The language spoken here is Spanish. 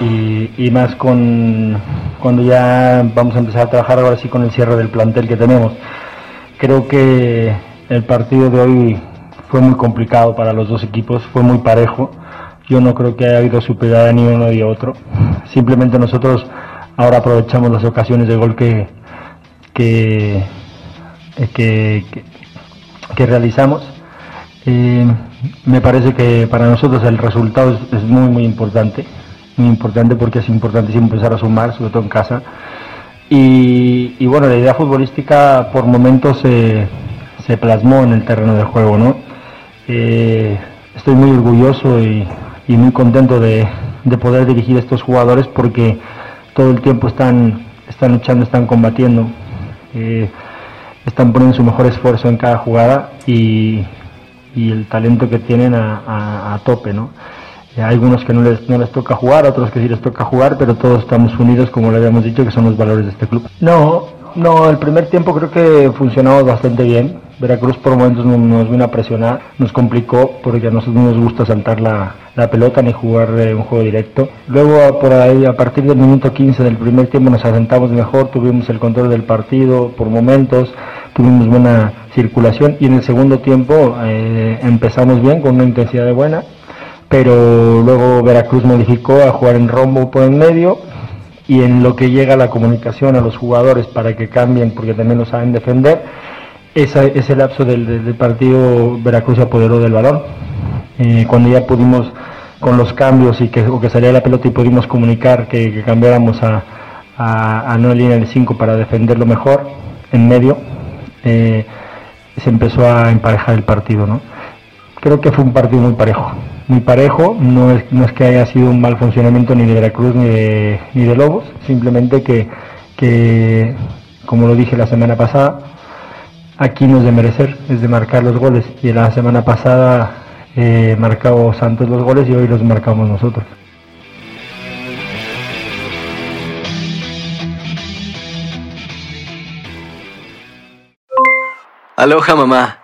Y, más con cuando ya vamos a empezar a trabajar ahora sí con el cierre del plantel que tenemos. Creo que el partido de hoy fue muy complicado para los dos equipos, fue muy parejo. Yo no creo que haya habido superioridad ni uno ni otro. Simplemente nosotros ahora aprovechamos las ocasiones de gol que, que, que, realizamos. Eh, me parece que para nosotros el resultado es, es muy muy importante, muy importante porque es importante siempre empezar a sumar, sobre todo en casa. Y, bueno, la idea futbolística por momentos se, se plasmó en el terreno de juego, ¿no? Eh, estoy muy orgulloso y, muy contento de, de poder dirigir a estos jugadores porque todo el tiempo están, están luchando, están combatiendo. Eh, están poniendo su mejor esfuerzo en cada jugada y, y el talento que tienen a- a tope, ¿no? Eh, Hay algunos que no les, no les toca jugar, otros que sí les toca jugar, pero todos estamos unidos, como le habíamos dicho, que son los valores de este club. No, no, el primer tiempo creo que funcionamos bastante bien. Veracruz por momentos no- nos vino a presionar, nos complicó porque a nosotros no nos gusta saltar la, la pelota ni jugar eh, un juego directo. Luego por ahí, a partir del minuto 15 del primer tiempo nos asentamos mejor, tuvimos el control del partido por momentos, tuvimos buena circulación y en el segundo tiempo eh, empezamos bien con una intensidad de buena, pero luego Veracruz modificó a jugar en rombo por en medio y en lo que llega la comunicación a los jugadores para que cambien porque también lo saben defender, esa- ese lapso del, partido Veracruz se apoderó del balón. Eh, cuando ya pudimos con los cambios y que, o que salía la pelota y pudimos comunicar que, que cambiáramos a, a, a no línea de 5 para defenderlo mejor en medio, eh, se empezó a emparejar el partido. ¿no? Creo que fue un partido muy parejo, muy parejo, no es, no es que haya sido un mal funcionamiento ni de Veracruz ni de, ni de Lobos, simplemente que, que, como lo dije la semana pasada, aquí no es de merecer, es de marcar los goles. Y la semana pasada eh, marcó Santos los goles y hoy los marcamos nosotros. Aloha mamá.